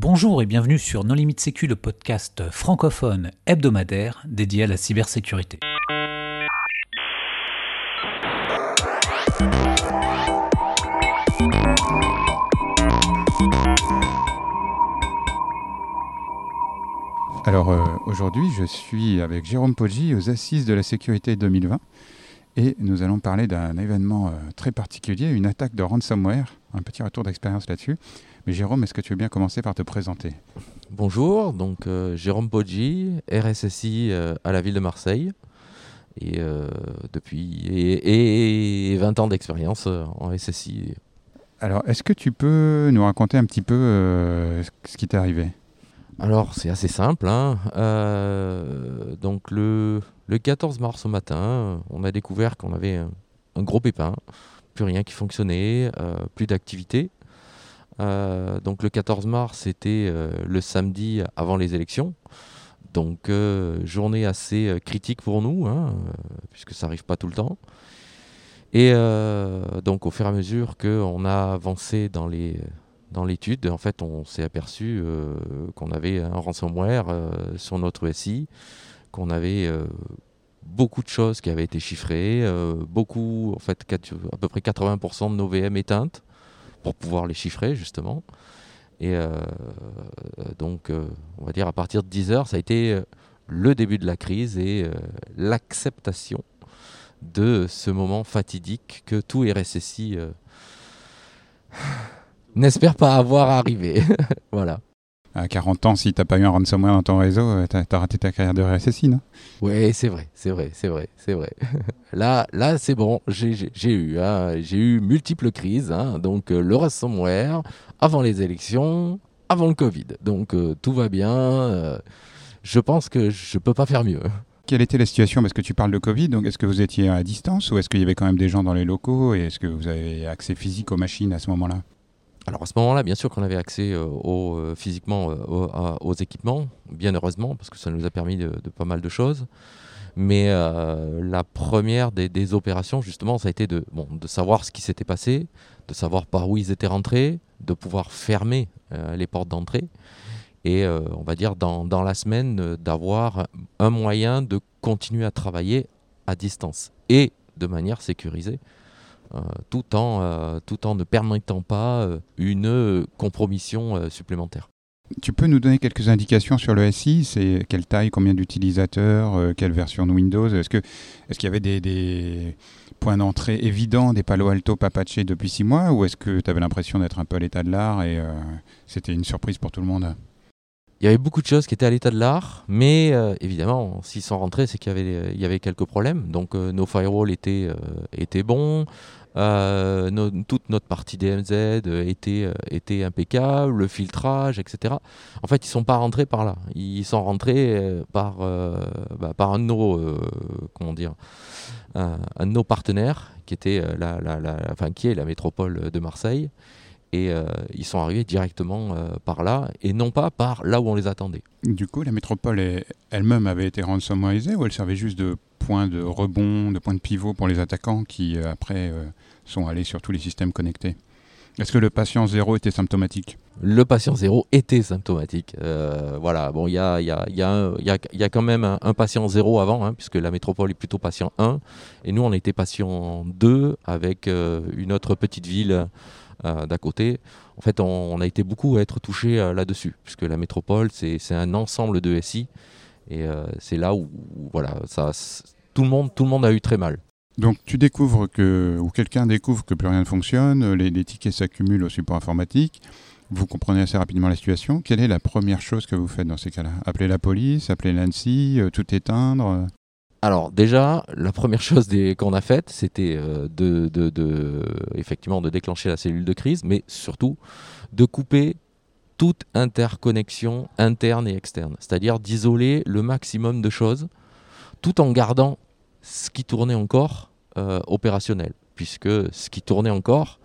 Bonjour et bienvenue sur Non Limite Sécu, le podcast francophone hebdomadaire dédié à la cybersécurité. Alors euh, aujourd'hui, je suis avec Jérôme Poggi aux Assises de la Sécurité 2020 et nous allons parler d'un événement euh, très particulier, une attaque de ransomware, un petit retour d'expérience là-dessus. Mais Jérôme, est-ce que tu veux bien commencer par te présenter? Bonjour, donc euh, Jérôme Poggi, RSSI à la ville de Marseille et depuis et, 20 ans d'expérience en SSI. Alors, est-ce que tu peux nous raconter un petit peu ce qui t'est arrivé? Alors, c'est assez simple. Hein. Euh, donc, le, 14 mars au matin, on a découvert qu'on avait un, gros pépin, plus rien qui fonctionnait, euh, plus d'activité. Euh, donc, le 14 mars, c'était le samedi avant les élections. Donc, journée assez critique pour nous, hein, puisque ça n'arrive pas tout le temps. Et donc, au fur et à mesure qu'on a avancé dans les dans l'étude, en fait, on s'est aperçu euh, qu'on avait un ransomware euh, sur notre SI, qu'on avait euh, beaucoup de choses qui avaient été chiffrées, beaucoup, en fait, à peu près 80% de nos VM éteintes pour pouvoir les chiffrer, justement. Et donc, on va dire, à partir de 10 heures, ça a été le début de la crise et l'acceptation de ce moment fatidique que tout RSSI n'espère pas avoir arrivé. voilà. À 40 ans, si t'as pas eu un ransomware dans ton réseau, euh, t'as as raté ta carrière de RSSI, non? Oui, c'est vrai, c'est vrai, c'est vrai, c'est vrai. là, là, c'est bon, j'ai eu, hein, j'ai eu multiples crises. Hein, donc euh, le ransomware avant les élections, avant le Covid. Donc euh, tout va bien. je pense que je peux pas faire mieux. Quelle était la situation? Parce que tu parles de Covid, donc est-ce que vous étiez à distance ou est-ce qu'il y avait quand même des gens dans les locaux et est-ce que vous avez accès physique aux machines à ce moment-là? Alors à ce moment-là, bien sûr qu'on avait accès euh, euh, physiquement euh, aux, équipements, bien heureusement, parce que ça nous a permis de, pas mal de choses. Mais la première des, opérations, justement, ça a été de, savoir ce qui s'était passé, de savoir par où ils étaient rentrés, de pouvoir fermer les portes d'entrée. Et on va dire dans la semaine, d'avoir un moyen de continuer à travailler à distance et de manière sécurisée. Euh, tout, en, euh, tout en ne permettant pas euh, une compromission supplémentaire. Tu peux nous donner quelques indications sur le SI C'est quelle taille, combien d'utilisateurs, quelle version de Windows? Est-ce qu'il est qu'il y avait des, points d'entrée évidents, des Palo Alto pas patchés depuis six mois? Ou est-ce que tu avais l'impression d'être un peu à l'état de l'art et c'était une surprise pour tout le monde? Il y avait beaucoup de choses qui étaient à l'état de l'art, mais évidemment, s'ils sont rentrés, c'est qu'il y avait, quelques problèmes. Donc nos firewalls étaient, étaient bons, euh, toute notre partie DMZ était, euh, impeccable, le filtrage, etc. En fait, ils ne sont pas rentrés par là. Ils sont rentrés euh, par, un de nos, partenaires qui était qui est la métropole de Marseille. Et ils sont arrivés directement par là et non pas par là où on les attendait. Du coup, la métropole elle-même avait été ransomwareisée ou elle servait juste de point de rebond, de point de pivot pour les attaquants qui après sont allés sur tous les systèmes connectés? Est-ce que le patient zéro était symptomatique Le patient zéro était symptomatique. Euh, voilà, bon, il y a, y, a, y, a y a, quand même un, patient zéro avant, hein, puisque la métropole est plutôt patient 1. Et nous, on était patient 2 avec euh, une autre petite ville euh, d'à côté. En fait, on, a été beaucoup à être touché là-dessus, puisque la métropole, c'est un ensemble de SI. Et c'est là où, voilà, tout, le monde, tout le monde a eu très mal. Donc tu découvres que, ou quelqu'un découvre que plus rien ne fonctionne, les, tickets s'accumulent au support informatique, vous comprenez assez rapidement la situation. Quelle est la première chose que vous faites dans ces cas-là? Appeler la police, appeler l'ANSI, euh, tout éteindre alors déjà, la première chose qu'on a faite, c'était euh, de, effectivement de déclencher la cellule de crise, mais surtout de couper toute interconnexion interne et externe, c'est-à-dire d'isoler le maximum de choses, tout en gardant ce qui tournait encore euh, opérationnel, puisque ce qui tournait encore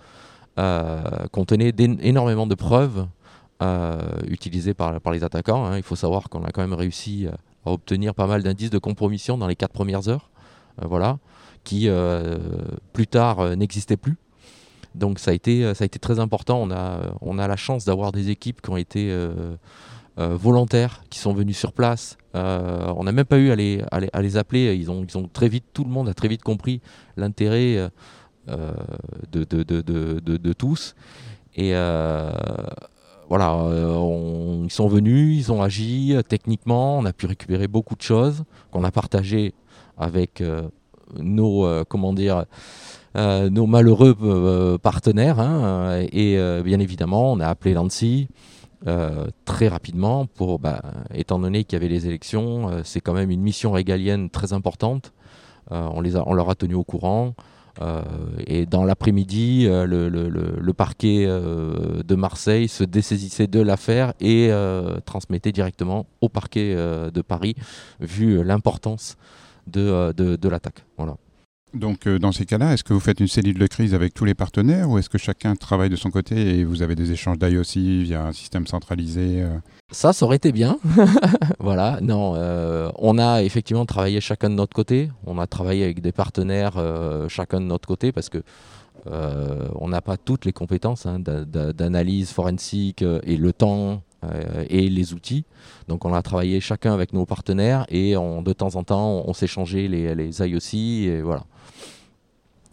euh, contenait énormément de preuves euh, utilisées par, les attaquants. Hein. Il faut savoir qu'on a quand même réussi à obtenir pas mal d'indices de compromission dans les quatre premières heures, voilà, qui plus tard n'existaient plus. Donc ça a été, très important. On a la chance d'avoir des équipes qui ont été volontaires, qui sont venus sur place. on n'a même pas eu à les, à les, appeler. Ils ont, ils ont très vite, tout le monde a très vite compris l'intérêt de, de, de, de, tous. Et voilà, euh, ils sont venus, ils ont agi euh, techniquement, on a pu récupérer beaucoup de choses qu'on a partagées avec euh, nos, comment dire, nos malheureux partenaires. Hein, et bien évidemment, on a appelé l'ANSI très rapidement pour, bah, étant donné qu'il y avait les élections, c'est quand même une mission régalienne très importante. on, les a, on leur a tenu au courant. Euh, et dans l'après-midi, euh, le, parquet euh, de Marseille se dessaisissait de l'affaire et transmettait directement au parquet de Paris, vu l'importance de, de, l'attaque. Voilà. Donc dans ces cas-là, est-ce que vous faites une cellule de crise avec tous les partenaires ou est-ce que chacun travaille de son côté et vous avez des échanges d'IOC via un système centralisé Ça, ça aurait été bien. voilà, non, on a effectivement travaillé chacun de notre côté. On a travaillé avec des partenaires chacun de notre côté parce que on n'a pas toutes les compétences hein, d'analyse forensique et le temps et les outils. Donc on a travaillé chacun avec nos partenaires et de temps en temps on, s'échangeait les, les IOC et voilà.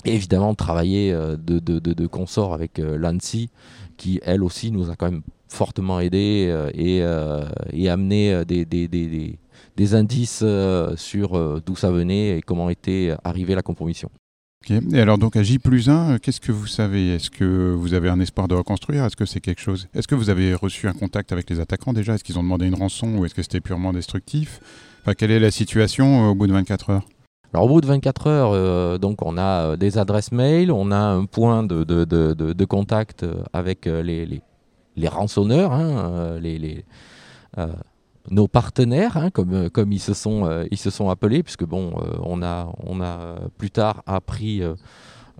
Et évidemment, travailler euh, de, de, consort avec euh, l'ANSI, qui elle aussi nous a quand même fortement aidé euh, et, et, amené des indices sur d'où ça venait et comment était arrivée la compromission. Et alors donc à J plus 1, qu'est-ce que vous savez? Est-ce que vous avez un espoir de reconstruire? Est-ce que c'est quelque chose? Est-ce que vous avez reçu un contact avec les attaquants déjà? Est-ce qu'ils ont demandé une rançon ou est-ce que c'était purement destructif? Enfin, Quelle est la situation au bout de 24 heures? Alors au bout de 24 heures, euh, donc on a euh, des adresses mail, on a un point de, contact euh, avec les, les, rançonneurs, hein, nos partenaires, hein, comme, comme ils, se sont, ils se sont appelés, puisque bon, on, a, on a plus tard appris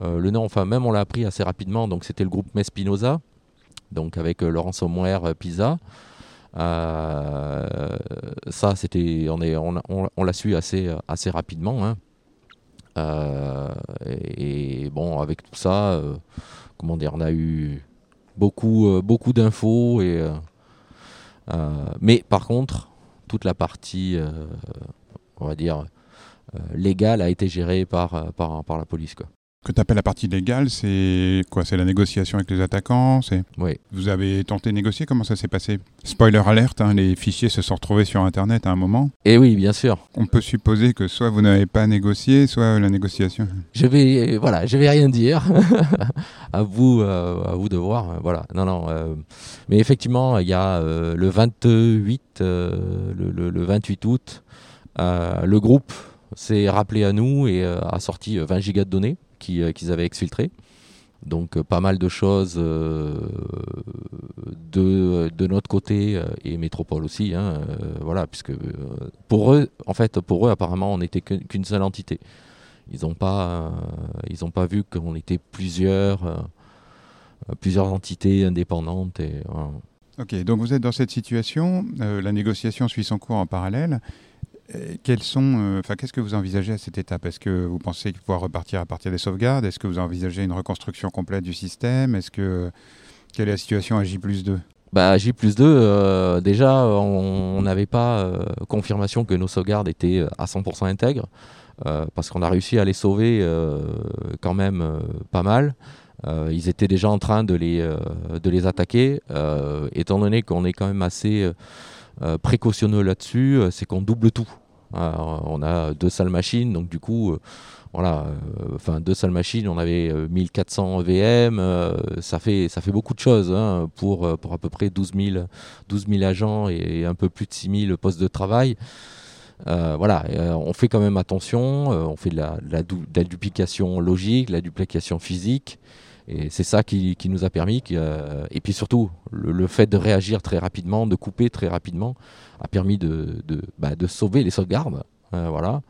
le nom, enfin même on l'a appris assez rapidement, donc c'était le groupe Mespinoza, donc avec le ransomware Pisa. Euh, ça, c'était, on, est, on, on, l'a su assez, assez rapidement. Hein. Euh, et, bon, avec tout ça, euh, comment dire, on a eu beaucoup, beaucoup d'infos. Et, mais par contre, toute la partie, on va dire, légale a été gérée par, par, par la police. Que tu appelles la partie légale, c'est quoi? C'est la négociation avec les attaquants c'est... Oui. Vous avez tenté de négocier? Comment ça s'est passé? Spoiler alerte, hein, les fichiers se sont retrouvés sur Internet à un moment. Et eh oui, bien sûr. On peut supposer que soit vous n'avez pas négocié, soit la négociation. Je vais, voilà, je vais rien dire. à vous, euh, à vous de voir. Voilà. Non, non. Euh, mais effectivement, il y a euh, le 28, le, le, 28 août, le groupe s'est rappelé à nous et a sorti 20 gigas de données. Euh, qu'ils avaient exfiltré. Donc euh, pas mal de choses euh, de, de, notre côté et Métropole aussi, hein, voilà, puisque pour eux, en fait, pour eux, apparemment, on n'était qu'une seule entité. Ils n'ont pas, ils ont pas vu qu'on était plusieurs, plusieurs entités indépendantes. Ok, donc vous êtes dans cette situation, la négociation suit son cours en parallèle. Quels sont, euh, enfin, qu'est-ce que vous envisagez à cette étape Est-ce que vous pensez pouvoir repartir à partir des sauvegardes. Est-ce que vous envisagez une reconstruction complète du système? Est-ce que quelle est la situation à J 2 bah, J 2, euh, déjà, on n'avait pas euh, confirmation que nos sauvegardes étaient à 100% intègres, parce qu'on a réussi à les sauver quand même pas mal. ils étaient déjà en train de les, de les attaquer, étant donné qu'on est quand même assez précautionneux là-dessus, c'est qu'on double tout. on a deux salles machines, donc du coup, voilà, enfin deux salles machines, on avait 1400 VM, ça, fait, ça fait beaucoup de choses hein, pour, pour à peu près 12 000, 12 000 agents et un peu plus de 6 000 postes de travail. voilà, on fait quand même attention, on fait de la, la, duplication logique, de la duplication physique, et c'est ça qui, nous a permis, euh, et puis surtout, le, fait de réagir très rapidement, de couper très rapidement, a permis de, bah, sauver les sauvegardes. Euh, voilà.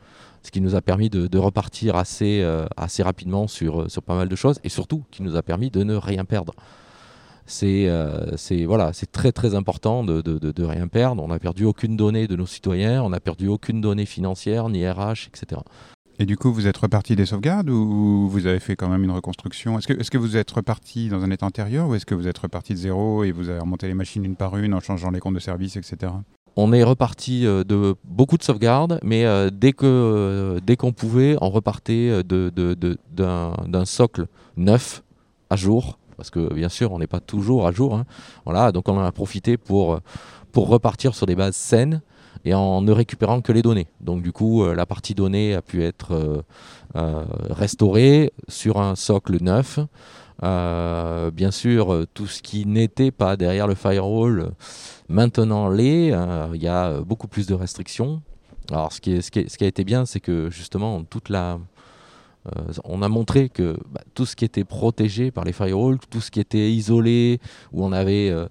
Ce qui nous a permis de, repartir assez, euh, rapidement sur, sur pas mal de choses, et surtout qui nous a permis de ne rien perdre. C'est très très important de, de, rien perdre. On n'a perdu aucune donnée de nos citoyens, on n'a perdu aucune donnée financière, ni RH, etc. Et du coup, vous êtes reparti des sauvegardes ou vous avez fait quand même une reconstruction? Est-ce que, vous êtes reparti dans un état antérieur ou est-ce que vous êtes reparti de zéro et vous avez remonté les machines une par une en changeant les comptes de service, etc. On est reparti euh, de beaucoup de sauvegardes, mais euh, dès que euh, dès qu'on pouvait, on repartait d'un socle neuf à jour, parce que bien sûr, on n'est pas toujours à jour. Hein. Voilà, donc on en a profité pour pour repartir sur des bases saines et en ne récupérant que les données. Donc du coup, la partie données a pu être restaurée sur un socle neuf. bien sûr, tout ce qui n'était pas derrière le firewall Maintenant, les, euh, il y a beaucoup plus de restrictions. Alors, ce qui, a été bien, c'est que justement, toute la, euh, on a montré que bah, tout ce qui était protégé par les firewalls, tout ce qui était isolé, où on avait euh,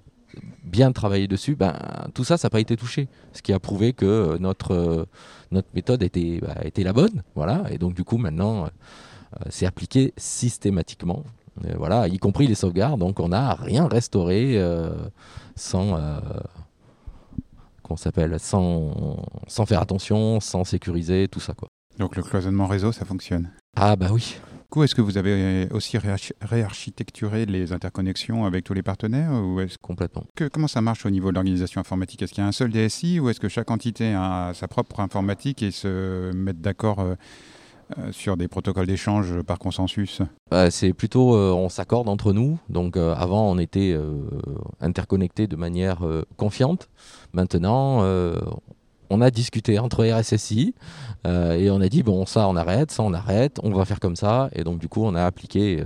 bien travaillé dessus, ben, tout ça, ça n'a pas été touché. Ce qui a prouvé que notre, notre méthode était, bah, était la bonne. Voilà. Et donc, du coup, maintenant, c'est appliqué systématiquement. voilà, y compris les sauvegardes. Donc, on n'a rien restauré sans euh, qu'on s'appelle sans, sans faire attention, sans sécuriser, tout ça quoi. Donc le cloisonnement réseau, ça fonctionne? Ah bah oui. Coup, est-ce que vous avez aussi réarchitecturé les interconnexions avec tous les partenaires ou est Complètement. Que, comment ça marche au niveau de l'organisation informatique? Est-ce qu'il y a un seul DSI ou est-ce que chaque entité a sa propre informatique et se met d'accord euh, euh, sur des protocoles d'échange par consensus? Bah, C'est plutôt, euh, on s'accorde entre nous. Donc euh, avant, on était interconnectés de manière confiante. Maintenant, on a discuté entre RSSI et on a dit, bon, ça on arrête, ça on arrête, on va faire comme ça. Et donc du coup, on a appliqué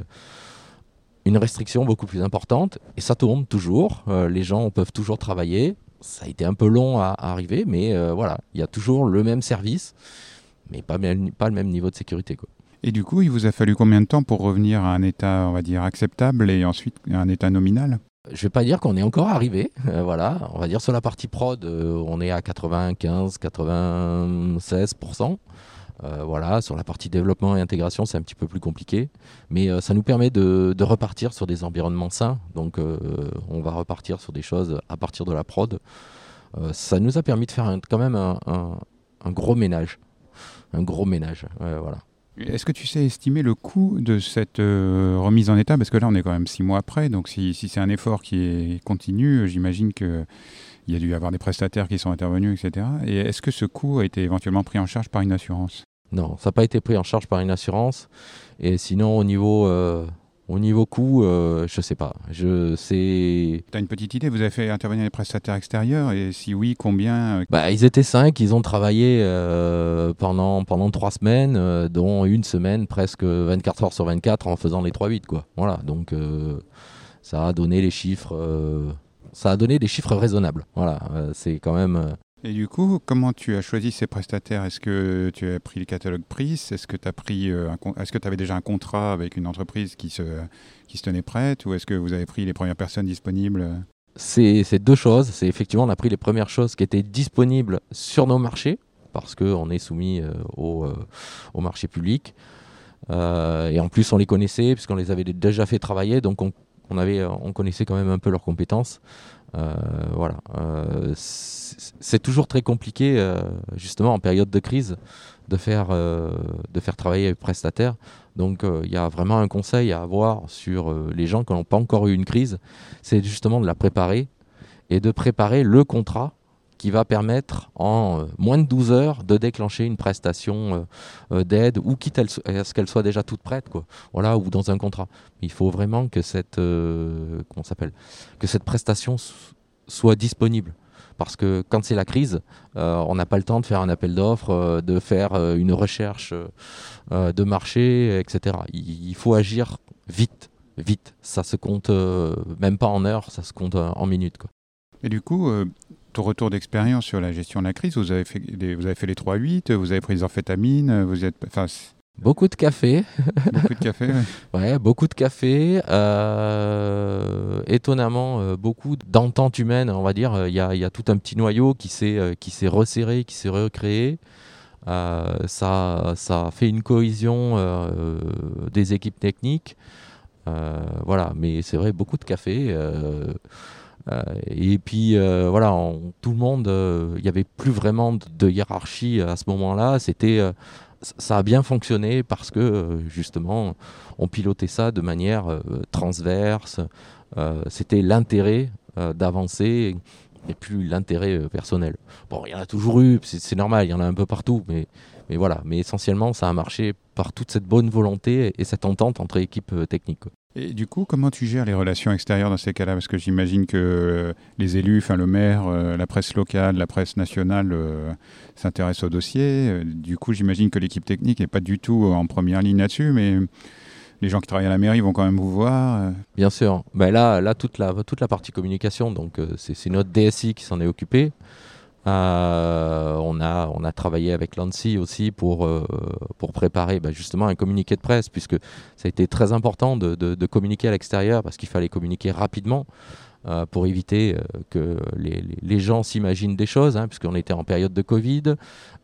une restriction beaucoup plus importante. Et ça tourne toujours. les gens peuvent toujours travailler. Ça a été un peu long à arriver, mais voilà, il y a toujours le même service mais pas, le même niveau de sécurité. Et du coup, il vous a fallu combien de temps pour revenir à un état, on va dire, acceptable et ensuite à un état nominal? Je vais pas dire qu'on est encore arrivé, euh, voilà. On va dire sur la partie prod, euh, on est à 95, 96%. Euh, voilà, sur la partie développement et intégration, c'est un petit peu plus compliqué, mais ça nous permet de, repartir sur des environnements sains. Donc, on va repartir sur des choses à partir de la prod. ça nous a permis de faire quand même un, gros ménage un gros ménage. voilà. Est-ce que tu sais estimer le coût de cette euh, remise en état? Parce que là, on est quand même six mois après. Donc, si, c'est un effort qui est continu, j'imagine qu'il y a dû y avoir des prestataires qui sont intervenus, etc. Et est-ce que ce coût a été éventuellement pris en charge par une assurance? Non, ça n'a pas été pris en charge par une assurance. Et sinon, au niveau euh, au niveau coût, euh, je sais pas. Je sais. Tu as une petite idée Vous avez fait intervenir les prestataires extérieurs et si oui, combien euh, bah, Ils étaient cinq. Ils ont travaillé euh, pendant pendant trois semaines, euh, dont une semaine presque 24 heures sur 24 en faisant les 3-8 quoi. Voilà. Donc ça a donné les chiffres. ça a donné des chiffres raisonnables. Voilà. c'est quand même. Et du coup, comment tu as choisi ces prestataires? Est-ce que tu as pris le catalogue PRIS Est-ce que tu as pris euh, est-ce que tu avais déjà un contrat avec une entreprise qui se qui se tenait prête? Ou est-ce que vous avez pris les premières personnes disponibles? C'est, deux choses. C'est effectivement on a pris les premières choses qui étaient disponibles sur nos marchés parce qu'on est soumis euh, au, euh, au, marché public. et en plus, on les connaissait puisqu'on les avait déjà fait travailler, donc on, on, avait, on connaissait quand même un peu leurs compétences. Voilà c'est toujours très compliqué, euh, justement en période de crise, de faire, euh, de faire travailler les prestataires. Donc euh, il y a vraiment un conseil à avoir sur les gens qui n'ont pas encore eu une crise, c'est justement de la préparer et de préparer le contrat qui va permettre en moins de 12 heures de déclencher une prestation d'aide ou quitte à ce qu'elle soit déjà toute prête quoi. Voilà ou dans un contrat. Il faut vraiment que cette comment s'appelle? Que cette prestation soit disponible parce que quand c'est la crise, euh, on n'a pas le temps de faire un appel d'offres, euh, de faire euh, une recherche de marché, etc. Il, faut agir vite, vite. Ça se compte même pas en heures, ça se compte en minutes. Quoi. Et du coup, ton retour d'expérience sur la gestion de la crise, vous avez fait, vous avez fait les 3-8, vous avez pris des amphétamines, vous êtes, Beaucoup de café. beaucoup de café, ouais. beaucoup de café. Euh, étonnamment, euh, beaucoup d'entente humaine, on va dire. Il y a, y a, tout un petit noyau qui s'est euh, resserré, qui s'est recréé. ça, ça fait une cohésion des équipes techniques. voilà, mais c'est vrai, beaucoup de café. Et puis voilà, tout le monde, il n'y avait plus vraiment de hiérarchie à ce moment-là. C'était ça a bien fonctionné parce que justement, on pilotait ça de manière transverse. C'était l'intérêt d'avancer et plus l'intérêt personnel. Bon, il y en a toujours eu, c'est normal, il y en a un peu partout, mais voilà. Mais essentiellement, ça a marché par toute cette bonne volonté et cette entente entre équipes techniques. Et du coup, comment tu gères les relations extérieures dans ces cas-là? Parce que j'imagine que euh, les élus, enfin le maire, euh, la presse locale, la presse nationale euh, s'intéressent au dossier. Du coup, j'imagine que l'équipe technique n'est pas du tout en première ligne là-dessus, mais les gens qui travaillent à la mairie vont quand même vous voir. Bien sûr. Ben là, là toute, la, toute la partie communication, donc c'est notre DSI qui s'en est occupé. Euh, on, a, on a travaillé avec l'ANSI aussi pour, euh, pour préparer bah, justement un communiqué de presse, puisque ça a été très important de, de, communiquer à l'extérieur, parce qu'il fallait communiquer rapidement. Euh, pour éviter que les, gens s'imaginent des choses, hein, puisqu'on était en période de Covid,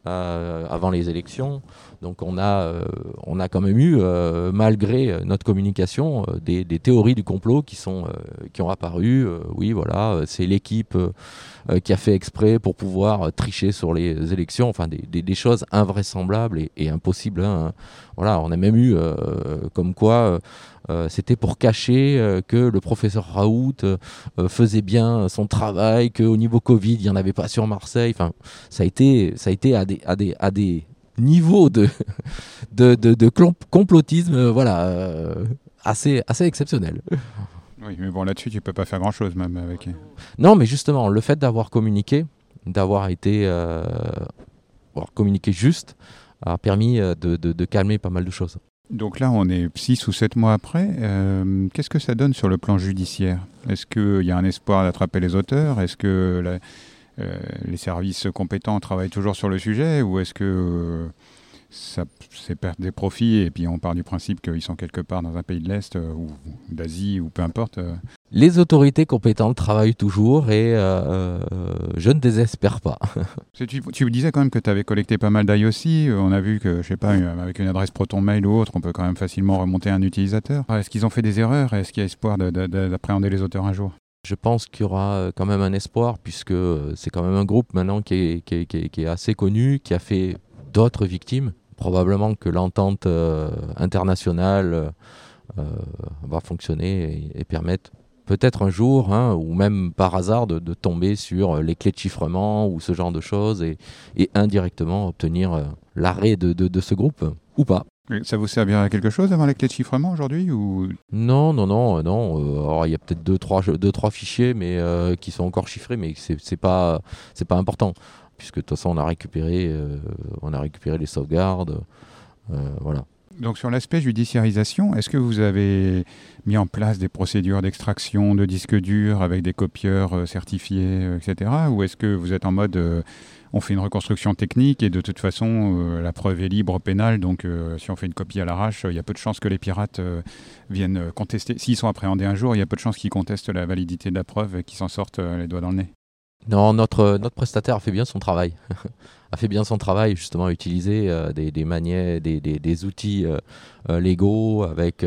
avant les élections. Donc on a, on a quand même eu, malgré notre communication, des, théories du complot qui, sont, qui ont apparu. oui, voilà, c'est l'équipe euh, qui a fait exprès pour pouvoir euh, tricher sur les élections, enfin des, choses invraisemblables et, impossibles. Hein. Voilà, on a même eu euh, comme quoi c'était pour cacher que le professeur Raoult faisait bien son travail, qu'au niveau Covid, il n'y en avait pas sur Marseille. Enfin, ça a été, ça a été à des, à des, à des niveaux de, de, de, complotisme voilà, assez, assez exceptionnels. Oui, mais bon, là-dessus, tu peux pas faire grand-chose même avec. Non, mais justement, le fait d'avoir communiqué, d'avoir été euh, communiqué juste, a permis euh, de, de, calmer pas mal de choses. Donc là, on est 6 ou 7 mois après. Euh, qu'est-ce que ça donne sur le plan judiciaire? Est-ce qu'il y a un espoir d'attraper les auteurs? Est-ce que les services compétents travaillent toujours sur le sujet? Ou est-ce que c'est perdre des profits et puis on part du principe qu'ils sont quelque part dans un pays de l'Est euh, ou d'Asie ou peu importe. Euh. Les autorités compétentes travaillent toujours et euh, je ne désespère pas. tu, tu disais quand même que tu avais collecté pas mal d'IOC. On a vu que, je sais pas, avec une adresse Proton Mail ou autre, on peut quand même facilement remonter un utilisateur. Est-ce qu'ils ont fait des erreurs Est-ce qu'il y a espoir d'appréhender les auteurs un jour? Je pense qu'il y aura quand même un espoir puisque c'est quand même un groupe maintenant qui est, qui est assez connu, qui a fait d'autres victimes probablement que l'entente euh, internationale euh, va fonctionner et, permettre peut-être un jour, hein, ou même par hasard, de, tomber sur les clés de chiffrement ou ce genre de choses et, indirectement obtenir euh, l'arrêt de, ce groupe, ou pas. Ça vous servira à quelque chose avant les clés de chiffrement aujourd'hui ou... Non, non, non, non. alors il y a peut-être deux trois, deux, trois fichiers mais, qui sont encore chiffrés, mais c'est pas, pas important puisque de toute façon on a récupéré, euh, on a récupéré les sauvegardes. Euh, voilà. Donc sur l'aspect judiciarisation, est-ce que vous avez mis en place des procédures d'extraction de disques durs avec des copieurs euh, certifiés, etc. Ou est-ce que vous êtes en mode on fait une reconstruction technique et de toute façon la preuve est libre pénale, donc si on fait une copie à l'arrache, il y a peu de chances que les pirates viennent contester. S'ils sont appréhendés un jour, il y a peu de chances qu'ils contestent la validité de la preuve et qu'ils s'en sortent les doigts dans le nez. Non, notre, notre prestataire a fait bien son travail. a fait bien son travail, justement, à utiliser euh, des, des, manières, des, des, outils euh, euh, légaux avec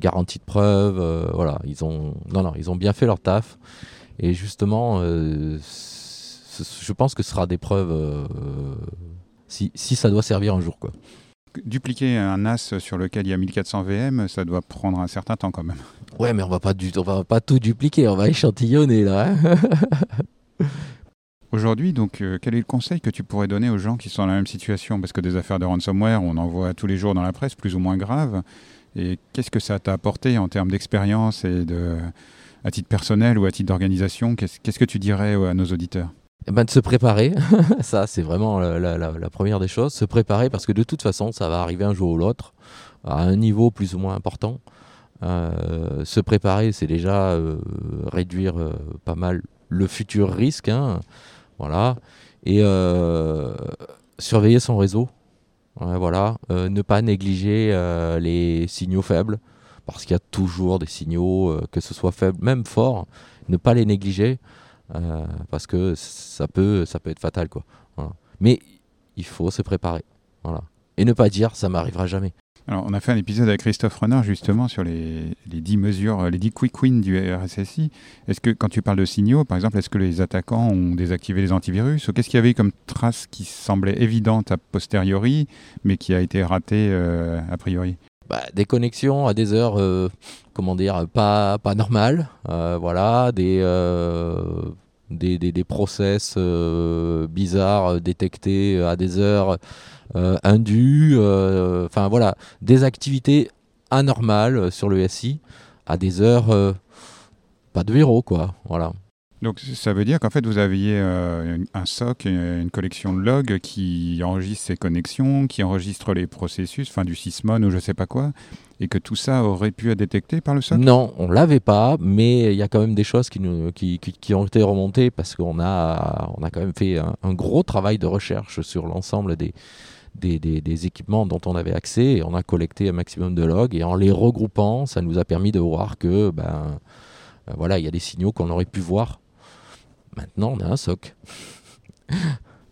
garantie de preuve. voilà, ils ont, non, non, ils ont bien fait leur taf. Et justement, je pense que ce sera des preuves si, si, ça doit servir un jour. Quoi. Dupliquer un NAS sur lequel il y a 1400 VM, ça doit prendre un certain temps quand même. Ouais, mais on va pas, du, on va pas tout dupliquer, on va échantillonner là. Hein. Aujourd'hui, donc, euh, quel est le conseil que tu pourrais donner aux gens qui sont dans la même situation? Parce que des affaires de ransomware, on en voit tous les jours dans la presse, plus ou moins graves. Et qu'est-ce que ça t'a apporté en termes d'expérience et à titre personnel ou à titre d'organisation? Qu'est-ce que tu dirais à nos auditeurs? Eh ben, de se préparer, ça c'est vraiment la, première des choses, se préparer parce que de toute façon ça va arriver un jour ou l'autre à un niveau plus ou moins important. Euh, se préparer c'est déjà euh, réduire pas mal le futur risque. Hein, voilà. Et euh, surveiller son réseau. voilà. Euh, ne pas négliger euh, les signaux faibles. Parce qu'il y a toujours des signaux, que ce soit faibles, même forts. Ne pas les négliger. parce que ça peut, ça peut être fatal. Quoi. Mais il faut se préparer. Voilà. Et ne pas dire ça m'arrivera jamais. Alors, on a fait un épisode avec Christophe Renard justement sur les, les 10 mesures, les 10 quick wins du RSSI. Est-ce que quand tu parles de signaux, par exemple, est-ce que les attaquants ont désactivé les antivirus ou qu'est-ce qu'il y avait comme trace qui semblait évidente a posteriori, mais qui a été ratée euh, a priori? Bah, des connexions à des heures, euh, comment dire, pas, pas normales, euh, voilà, des, des, des, des, process bizarres détectés à des heures euh, indues, euh, enfin voilà, des activités anormales sur le SI à des heures euh, pas de héros, quoi. Voilà. Donc ça veut dire qu'en fait vous aviez un SOC, une collection de logs qui enregistre ces connexions, qui enregistre les processus, enfin du sysmon ou je sais pas quoi, et que tout ça aurait pu être détecté par le SOC Non, on l'avait pas, mais il y a quand même des choses qui, nous, qui, qui, ont été remontées parce qu'on a, on a quand même fait un gros travail de recherche sur l'ensemble des, des, équipements dont on avait accès et on a collecté un maximum de logs et en les regroupant, ça nous a permis de voir que ben euh, voilà, il y a des signaux qu'on aurait pu voir. Maintenant, on a un SOC.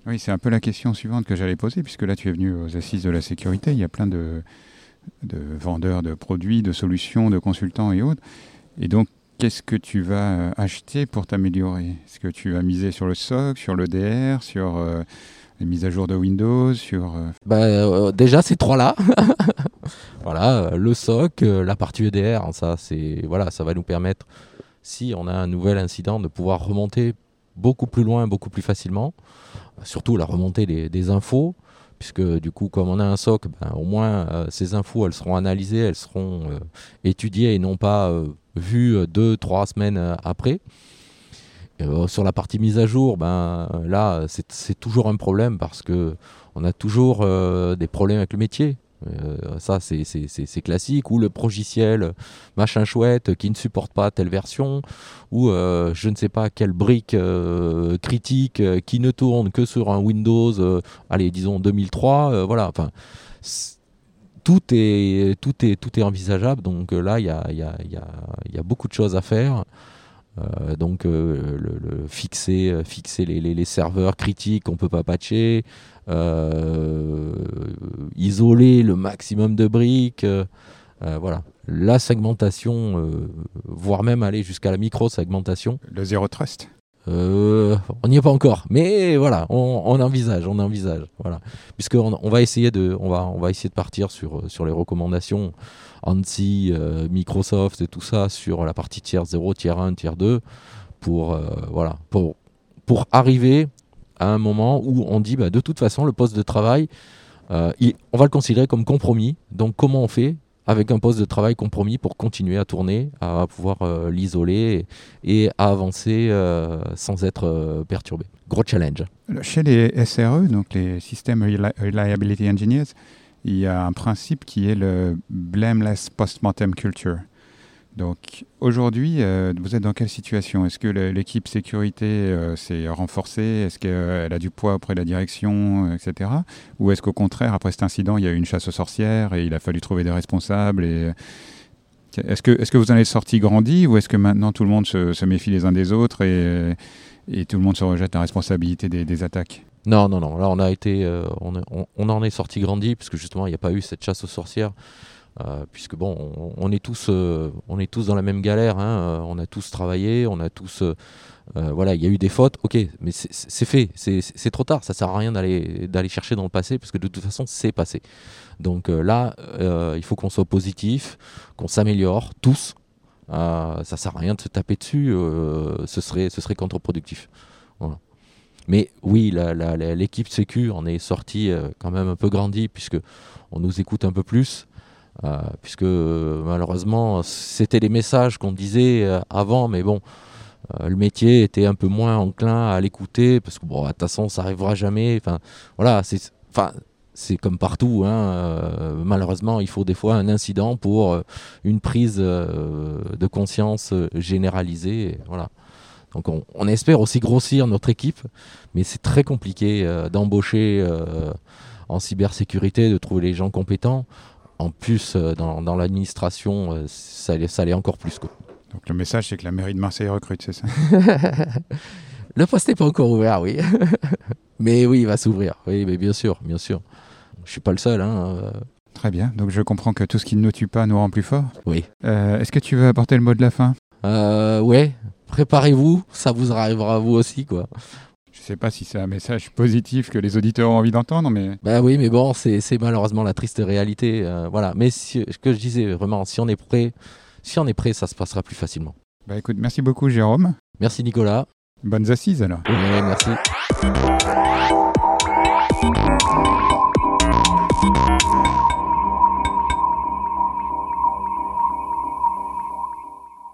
oui, c'est un peu la question suivante que j'allais poser puisque là tu es venu aux assises de la sécurité, il y a plein de, de vendeurs de produits, de solutions, de consultants et autres. Et donc Qu'est-ce que tu vas euh, acheter pour t'améliorer? Est-ce que tu vas miser sur le SOC, sur le DR, sur euh, les mises à jour de Windows, sur... Bah, déjà, ces trois-là. voilà, euh, le SOC, la partie EDR, hein, ça, voilà, ça va nous permettre, si on a un nouvel incident, de pouvoir remonter beaucoup plus loin, beaucoup plus facilement. Surtout la remontée des, infos, puisque du coup, comme on a un SOC, ben, au moins ces infos, elles seront analysées, elles seront étudiées et non pas vues deux, trois semaines après. Euh, sur la partie mise à jour, ben, là, c'est toujours un problème parce que on a toujours euh, des problèmes avec le métier. Euh, ça, c'est classique. Ou le progiciel, machin chouette, qui ne supporte pas telle version, ou je ne sais pas quelle brique critique qui ne tourne que sur un Windows, allez, disons 2003. voilà, enfin tout est, tout, est, tout est envisageable. Donc là, il y a, beaucoup de choses à faire. Euh, donc euh, fixer, euh, les, les, serveurs critiques qu'on peut pas patcher, isoler le maximum de briques, voilà. La segmentation, voire même aller jusqu'à la micro-segmentation. Le zéro trust on n'y est pas encore, mais voilà, on, envisage, on envisage, voilà, puisqu'on on va essayer de, on va, on va essayer de partir sur sur les recommandations ANSI, euh, Microsoft et tout ça sur la partie tiers 0, tiers 1, tiers 2 pour, euh, voilà, pour, pour arriver à un moment où on dit bah, de toute façon le poste de travail, euh, on va le considérer comme compromis. Donc comment on fait avec un poste de travail compromis pour continuer à tourner, à pouvoir l'isoler et, à avancer sans être perturbé. Gros challenge. Chez les SRE, donc les System Reliability Engineers, il y a un principe qui est le blameless post-mortem culture. Donc aujourd'hui, euh, vous êtes dans quelle situation? Est-ce que l'équipe sécurité euh, s'est renforcée? Est-ce qu'elle a du poids auprès de la direction, euh, etc. Ou est-ce qu'au contraire, après cet incident, il y a eu une chasse aux sorcières et il a fallu trouver des responsables. Est-ce que, est que vous en êtes sorti grandi ou est-ce que maintenant tout le monde se, méfie les uns des autres et, tout le monde se rejette la responsabilité des attaques? Non, non, non. Là, on a été, euh, on, en est sorti grandi puisque justement, il n'y a pas eu cette chasse aux sorcières. Euh, puisque bon, on, est tous, euh, on est tous dans la même galère. Hein, on a tous travaillé, on a tous, voilà, il y a eu des fautes. Ok, mais c'est fait, c'est trop tard. Ça sert à rien d'aller chercher dans le passé parce que de toute façon, c'est passé. Donc là, il faut qu'on soit positif, qu'on s'améliore tous. ça sert à rien de se taper dessus. ce serait, contre-productif. Mais oui, l'équipe Sécu en est sortie euh, quand même un peu grandie, puisque on nous écoute un peu plus. Euh, puisque malheureusement, c'était les messages qu'on disait euh, avant, mais bon, le métier était un peu moins enclin à l'écouter, parce que bon, de toute façon, ça n'arrivera jamais. Enfin, voilà, c'est. Enfin, c'est comme partout. Hein, malheureusement, il faut des fois un incident pour une prise de conscience généralisée. voilà. Donc on, espère aussi grossir notre équipe, mais c'est très compliqué euh, d'embaucher euh, en cybersécurité, de trouver les gens compétents. En plus, euh, dans, l'administration, ça, ça l'est encore plus. Donc le message, c'est que la mairie de Marseille recrute, c'est ça? Le poste n'est pas encore ouvert, oui. mais oui, il va s'ouvrir. Oui, mais bien sûr, bien sûr. Je suis pas le seul. Hein. Très bien. Donc je comprends que tout ce qui ne nous tue pas nous rend plus fort. Oui. Euh, Est-ce que tu veux apporter le mot de la fin? Euh, ouais, préparez-vous, ça vous arrivera à vous aussi, quoi. Je sais pas si c'est un message positif que les auditeurs ont envie d'entendre, mais Bah oui, mais bon, c'est malheureusement la triste réalité. euh, voilà. Mais si, ce que je disais, vraiment, si on est prêt, si on est prêt, ça se passera plus facilement. bah écoute, merci beaucoup Jérôme. Merci Nicolas. Bonnes assises alors. Merci.